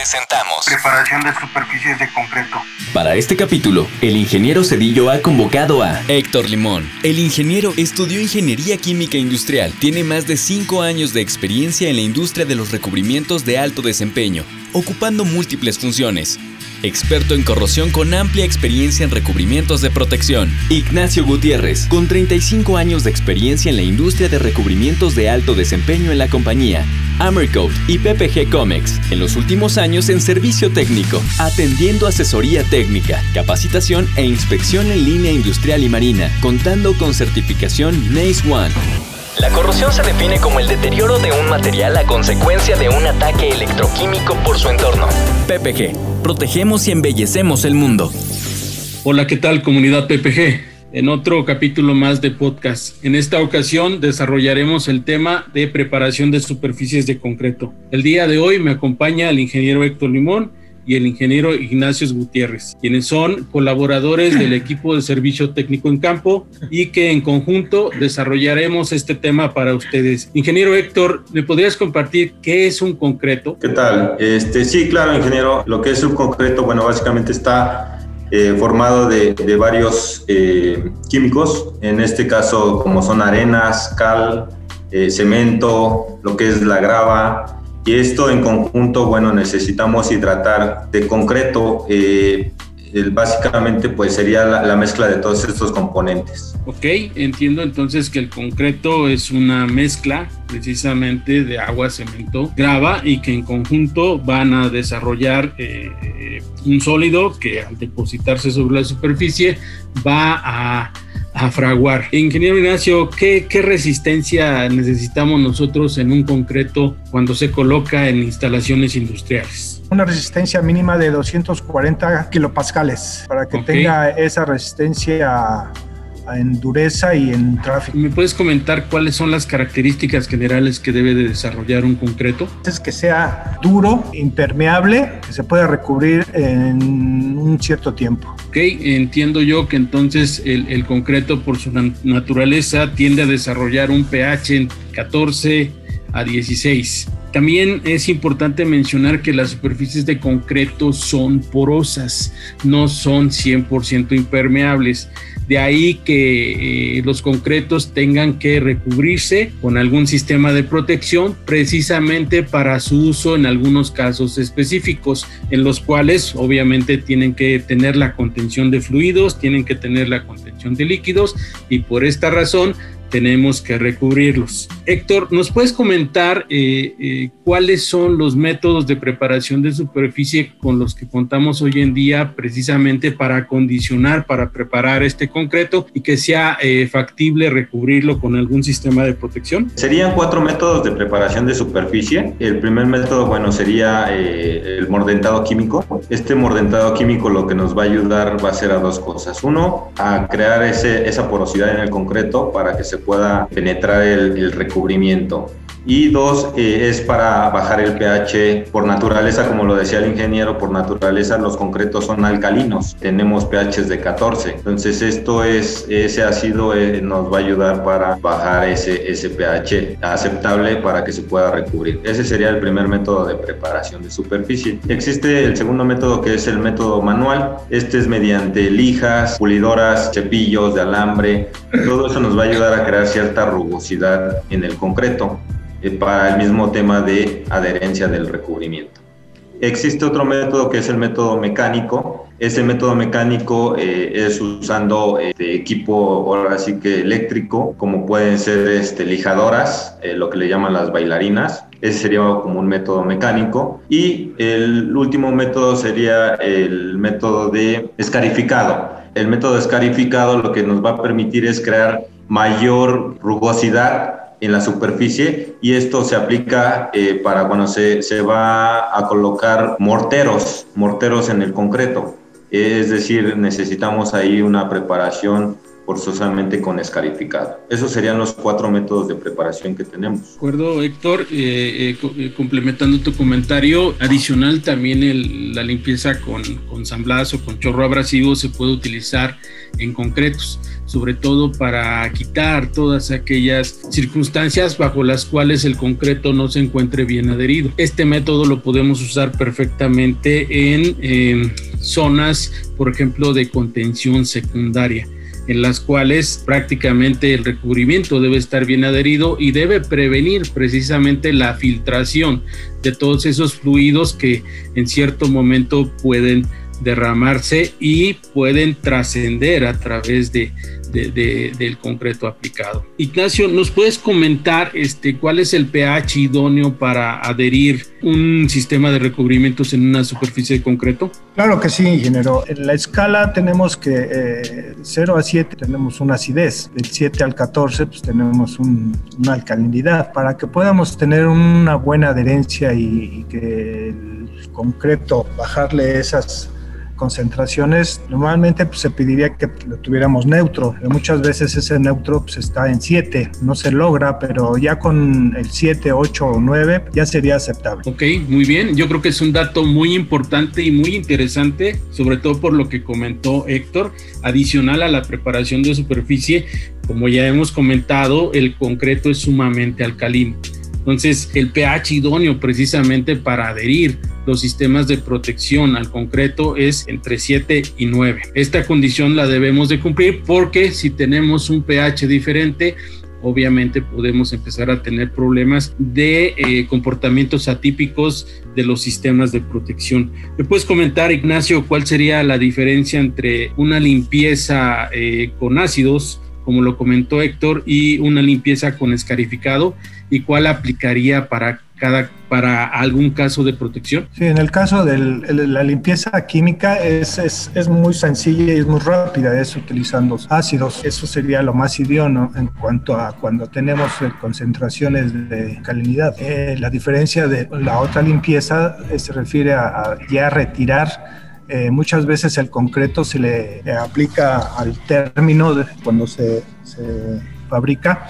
presentamos Preparación de superficies de concreto. Para este capítulo, el ingeniero Cedillo ha convocado a Héctor Limón. El ingeniero estudió ingeniería química industrial, tiene más de 5 años de experiencia en la industria de los recubrimientos de alto desempeño, ocupando múltiples funciones experto en corrosión con amplia experiencia en recubrimientos de protección. Ignacio Gutiérrez, con 35 años de experiencia en la industria de recubrimientos de alto desempeño en la compañía. Amercoat y PPG Comex, en los últimos años en servicio técnico, atendiendo asesoría técnica, capacitación e inspección en línea industrial y marina, contando con certificación NACE One. La corrosión se define como el deterioro de un material a consecuencia de un ataque electroquímico por su entorno. PPG, protegemos y embellecemos el mundo. Hola, ¿qué tal comunidad PPG? En otro capítulo más de podcast. En esta ocasión desarrollaremos el tema de preparación de superficies de concreto. El día de hoy me acompaña el ingeniero Héctor Limón y el ingeniero Ignacio Gutiérrez, quienes son colaboradores del equipo de servicio técnico en campo y que en conjunto desarrollaremos este tema para ustedes. Ingeniero Héctor, ¿me podrías compartir qué es un concreto? ¿Qué tal? Este, sí, claro, ingeniero. Lo que es un concreto, bueno, básicamente está eh, formado de, varios eh, químicos, en este caso como son arenas, cal, eh, cemento, lo que es la grava, y esto en conjunto, bueno, necesitamos hidratar de concreto. Eh, básicamente, pues sería la, mezcla de todos estos componentes. Ok, entiendo entonces que el concreto es una mezcla precisamente de agua, cemento, grava y que en conjunto van a desarrollar eh, un sólido que al depositarse sobre la superficie va a a fraguar. Ingeniero Ignacio, ¿qué, ¿qué, resistencia necesitamos nosotros en un concreto cuando se coloca en instalaciones industriales? Una resistencia mínima de 240 kilopascales para que tenga esa resistencia en dureza y en tráfico. ¿Me puedes comentar cuáles son las características generales que debe de desarrollar un concreto? Es que sea duro, impermeable, que se pueda recubrir en un cierto tiempo. Ok, entiendo yo que entonces el, el concreto por su naturaleza tiende a desarrollar un pH en 14 a 16. También es importante mencionar que las superficies de concreto son porosas, no son 100% impermeables. De ahí que eh, los concretos tengan que recubrirse con algún sistema de protección precisamente para su uso en algunos casos específicos, en los cuales obviamente tienen que tener la contención de fluidos, tienen que tener la contención de líquidos y por esta razón tenemos que recubrirlos. Héctor, ¿nos puedes comentar eh, eh, cuáles son los métodos de preparación de superficie con los que contamos hoy en día precisamente para acondicionar, para preparar este concreto y que sea eh, factible recubrirlo con algún sistema de protección? Serían cuatro métodos de preparación de superficie. El primer método, bueno, sería el mordentado químico. Este mordentado químico lo que nos va a ayudar va a ser a dos cosas. Uno, a crear ese, esa porosidad en el concreto para que se pueda penetrar el, recubrimiento. Y dos, eh, es para bajar el pH. Por naturaleza, como lo decía el ingeniero, por naturaleza los concretos son alcalinos. Tenemos pHs de 14. Entonces esto es, ese ácido eh, nos va a ayudar para bajar ese, ese pH aceptable para que se pueda recubrir. Ese sería el primer método de preparación de superficie. Existe el segundo método que es el método manual. Este es mediante lijas, pulidoras, cepillos de alambre. Todo eso nos va a ayudar a crear cierta rugosidad en el concreto eh, para el mismo tema de adherencia del recubrimiento. Existe otro método que es el método mecánico. Ese método mecánico eh, es usando este equipo, ahora sí que eléctrico, como pueden ser este, lijadoras, eh, lo que le llaman las bailarinas. Ese sería como un método mecánico. Y el último método sería el método de escarificado El método escarificado lo que nos va a permitir es crear mayor rugosidad en la superficie y esto se aplica eh, para cuando se, se, va a colocar morteros, morteros en el concreto. Es decir, necesitamos ahí una preparación forzosamente con escarificado. Esos serían los cuatro métodos de preparación que tenemos. De acuerdo, Héctor. Eh, eh, complementando tu comentario, adicional también la limpieza con, con samblazo, con chorro abrasivo se puede utilizar en concretos, sobre todo para quitar todas aquellas circunstancias bajo las cuales el concreto no se encuentre bien adherido. Este método lo podemos usar perfectamente en zonas, por ejemplo, de contención secundaria en las cuales prácticamente el recubrimiento debe estar bien adherido y debe prevenir precisamente la filtración de todos esos fluidos que en cierto momento pueden derramarse y pueden trascender a través de, del concreto aplicado. Ignacio, ¿nos puedes comentar este, cuál es el pH idóneo para adherir un sistema de recubrimientos en una superficie de concreto? Claro que sí, ingeniero. En la escala tenemos que eh, 0 a 7 tenemos una acidez, del 7 al 14 pues tenemos una alcalinidad. Para que podamos tener una buena adherencia y que el concreto bajarle esas concentraciones, normalmente pues, se pediría que lo tuviéramos neutro. Pero muchas veces ese neutro pues, está en 7, no se logra, pero ya con el 7, 8 o 9 ya sería aceptable. Ok, muy bien. Yo creo que es un dato muy importante y muy interesante, sobre todo por lo que comentó Héctor, adicional a la preparación de superficie. Como ya hemos comentado, el concreto es sumamente alcalino. Entonces, el pH idóneo precisamente para adherir los sistemas de protección al concreto es entre 7 y 9. Esta condición la debemos de cumplir porque si tenemos un pH diferente, obviamente podemos empezar a tener problemas de eh, comportamientos atípicos de los sistemas de protección. ¿Me puedes comentar, Ignacio, cuál sería la diferencia entre una limpieza eh, con ácidos, como lo comentó Héctor, y una limpieza con escarificado? ¿Y cuál aplicaría para cada, para algún caso de protección? Sí, en el caso de la limpieza química es, es, es, muy sencilla y es muy rápida, es utilizando ácidos. Eso sería lo más idóneo en cuanto a cuando tenemos eh, concentraciones de calinidad. Eh, la diferencia de la otra limpieza eh, se refiere a, ya retirar muchas veces el concreto se le aplica al término de cuando se, se fabrica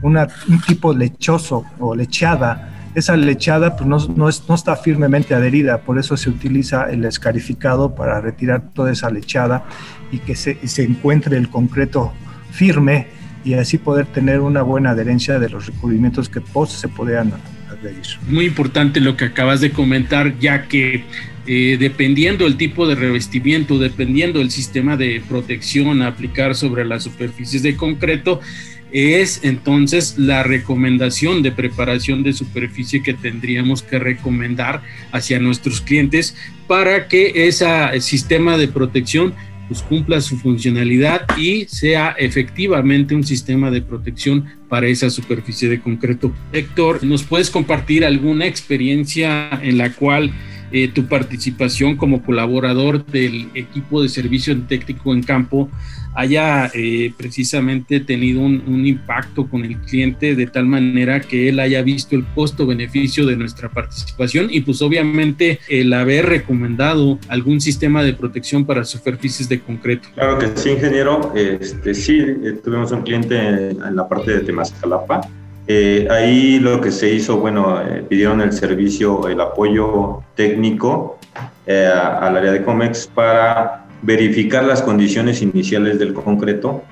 una, un tipo lechoso o lechada esa lechada pues, no, no, no, está firmemente adherida, por eso se utiliza el escarificado para retirar toda esa lechada y que se, se encuentre el concreto firme y así poder tener una buena adherencia de los recubrimientos que post se podrían adherir. Muy importante lo que acabas de comentar, ya que eh, dependiendo el tipo de revestimiento, dependiendo el sistema de protección a aplicar sobre las superficies de concreto, es entonces la recomendación de preparación de superficie que tendríamos que recomendar hacia nuestros clientes para que ese sistema de protección pues cumpla su funcionalidad y sea efectivamente un sistema de protección para esa superficie de concreto. Héctor, ¿nos puedes compartir alguna experiencia en la cual eh, tu participación como colaborador del equipo de servicio técnico en campo haya eh, precisamente tenido un, impacto con el cliente de tal manera que él haya visto el costo-beneficio de nuestra participación y pues obviamente el haber recomendado algún sistema de protección para superficies de concreto. Claro que sí, ingeniero. Este, sí, eh, tuvimos un cliente en, la parte de Temascalapa. Eh, ahí lo que se hizo, bueno, pidieron el servicio, el apoyo técnico al área de COMEX para verificar las condiciones iniciales del concreto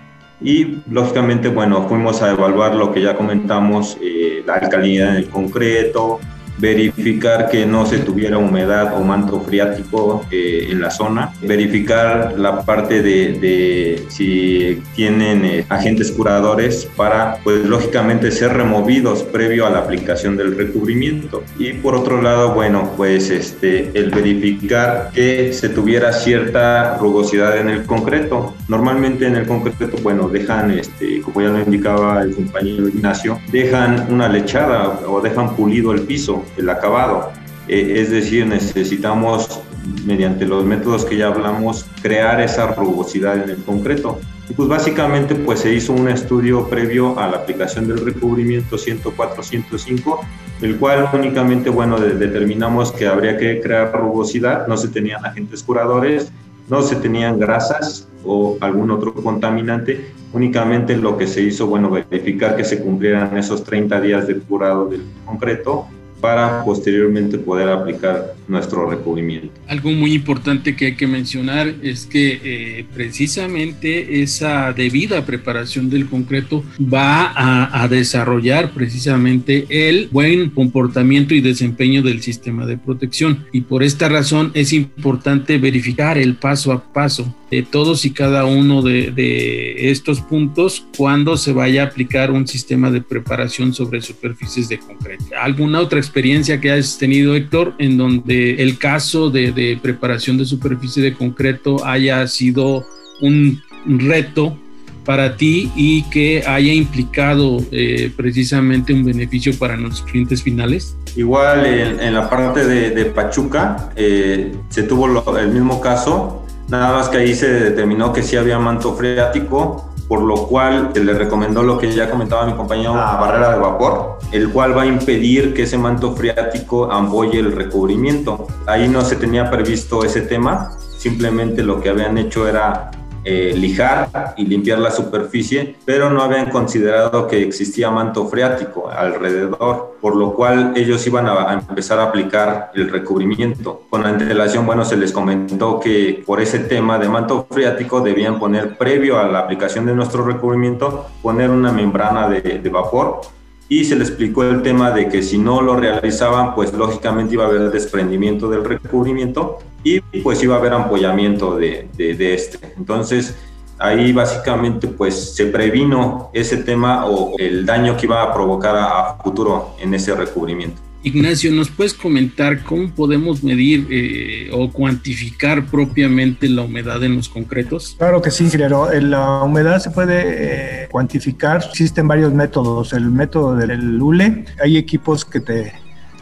y lógicamente, bueno, fuimos a evaluar lo que ya comentamos, eh, la alcalinidad del concreto, verificar que no se tuviera humedad o manto friático eh, en la zona, verificar la parte de, si tienen eh, agentes curadores para, pues lógicamente, ser removidos previo a la aplicación del recubrimiento. Y por otro lado, bueno, pues este, el verificar que se tuviera cierta rugosidad en el concreto. Normalmente en el concreto, bueno, dejan, este, como ya lo indicaba el compañero Ignacio, dejan una lechada o dejan pulido el piso el acabado. Eh, es decir, necesitamos mediante los métodos que ya hablamos, crear esa rugosidad en el concreto. Y pues básicamente pues se hizo un estudio previo a la aplicación del recubrimiento 104-105, el cual únicamente, bueno, determinamos que habría que crear rugosidad, no se tenían agentes curadores, no se tenían grasas o algún otro contaminante, únicamente lo que se hizo, bueno, verificar que se cumplieran esos 30 días de curado del concreto para posteriormente poder aplicar nuestro recubrimiento. Algo muy importante que hay que mencionar es que eh, precisamente esa debida preparación del concreto va a, a, desarrollar precisamente el buen comportamiento y desempeño del sistema de protección y por esta razón es importante verificar el paso a paso de todos y cada uno de, de estos puntos cuando se vaya a aplicar un sistema de preparación sobre superficies de concreto. ¿Alguna otra experiencia que hayas tenido, Héctor, en donde el caso de, preparación de superficie de concreto haya sido un reto para ti y que haya implicado eh, precisamente un beneficio para nuestros clientes finales? Igual en, la parte de, Pachuca eh, se tuvo el mismo caso, nada más que ahí se determinó que sí había manto freático por lo cual le recomendó lo que ya comentaba mi compañero, la barrera de vapor, el cual va a impedir que ese manto freático amboye el recubrimiento. Ahí no se tenía previsto ese tema, simplemente lo que habían hecho era eh, lijar y limpiar la superficie, pero no habían considerado que existía manto freático alrededor, por lo cual ellos iban a, empezar a aplicar el recubrimiento. Con la antelación, bueno, se les comentó que por ese tema de manto freático debían poner, previo a la aplicación de nuestro recubrimiento, poner una membrana de vapor y se le explicó el tema de que si no lo realizaban, pues lógicamente iba a haber desprendimiento del recubrimiento y pues iba a haber ampollamiento de, este. Entonces, ahí básicamente pues se previno ese tema o el daño que iba a provocar a futuro en ese recubrimiento. Ignacio, ¿nos puedes comentar cómo podemos medir eh, o cuantificar propiamente la humedad en los concretos? Claro que sí, ingeniero. La humedad se puede eh, cuantificar. Existen varios métodos. El método del ULE, hay equipos que te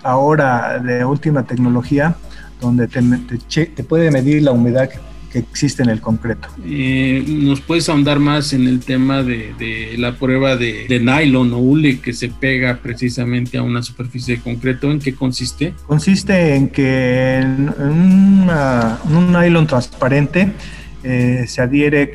ahora de última tecnología donde te, te puede medir la humedad que existe en el concreto. Eh, ¿Nos puedes ahondar más en el tema de, la prueba de, nylon o hule que se pega precisamente a una superficie de concreto? ¿En qué consiste? Consiste en que en, un nylon transparente eh, se adhiere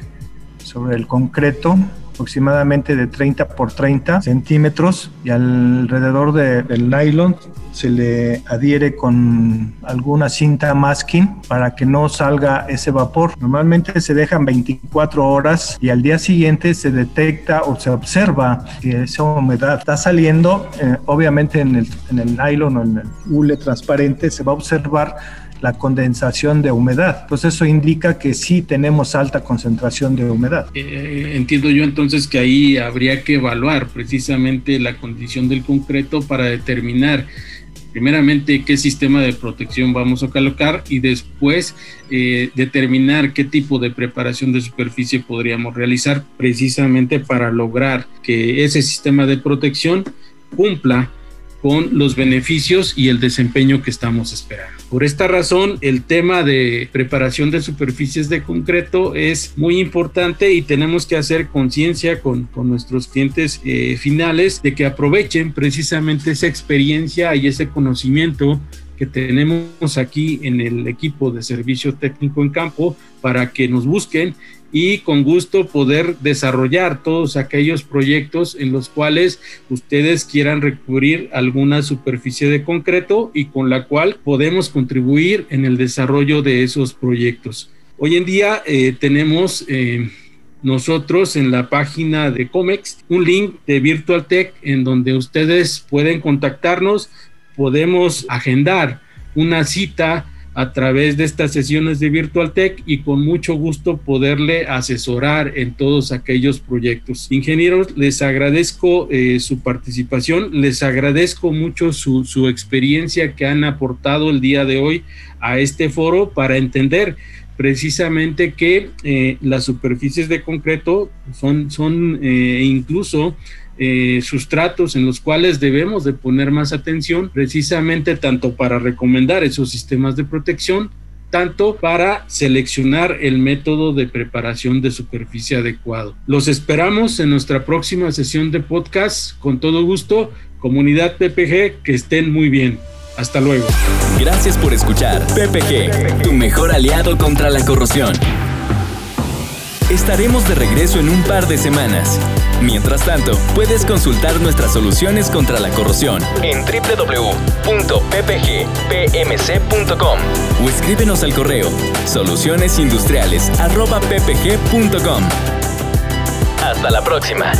sobre el concreto aproximadamente de 30 por 30 centímetros y alrededor del nylon se le adhiere con alguna cinta masking para que no salga ese vapor. Normalmente se dejan 24 horas y al día siguiente se detecta o se observa que esa humedad está saliendo. Eh, obviamente en el, en el nylon o en el hule transparente se va a observar la condensación de humedad. Pues eso indica que sí tenemos alta concentración de humedad. Eh, entiendo yo entonces que ahí habría que evaluar precisamente la condición del concreto para determinar primeramente qué sistema de protección vamos a colocar y después eh, determinar qué tipo de preparación de superficie podríamos realizar precisamente para lograr que ese sistema de protección cumpla con los beneficios y el desempeño que estamos esperando. Por esta razón, el tema de preparación de superficies de concreto es muy importante y tenemos que hacer conciencia con, con, nuestros clientes eh, finales de que aprovechen precisamente esa experiencia y ese conocimiento que tenemos aquí en el equipo de servicio técnico en campo para que nos busquen y con gusto poder desarrollar todos aquellos proyectos en los cuales ustedes quieran recurrir alguna superficie de concreto y con la cual podemos contribuir en el desarrollo de esos proyectos. Hoy en día eh, tenemos eh, nosotros en la página de COMEX un link de Virtual Tech en donde ustedes pueden contactarnos, podemos agendar una cita a través de estas sesiones de Virtual Tech y con mucho gusto poderle asesorar en todos aquellos proyectos. Ingenieros, les agradezco eh, su participación, les agradezco mucho su, su experiencia que han aportado el día de hoy a este foro para entender precisamente que eh, las superficies de concreto son, son eh, incluso eh, sustratos en los cuales debemos de poner más atención precisamente tanto para recomendar esos sistemas de protección tanto para seleccionar el método de preparación de superficie adecuado. Los esperamos en nuestra próxima sesión de podcast. Con todo gusto, comunidad PPG, que estén muy bien. Hasta luego. Gracias por escuchar PPG, tu mejor aliado contra la corrosión. Estaremos de regreso en un par de semanas. Mientras tanto, puedes consultar nuestras soluciones contra la corrosión en www.ppgpmc.com o escríbenos al correo solucionesindustriales.ppg.com. Hasta la próxima.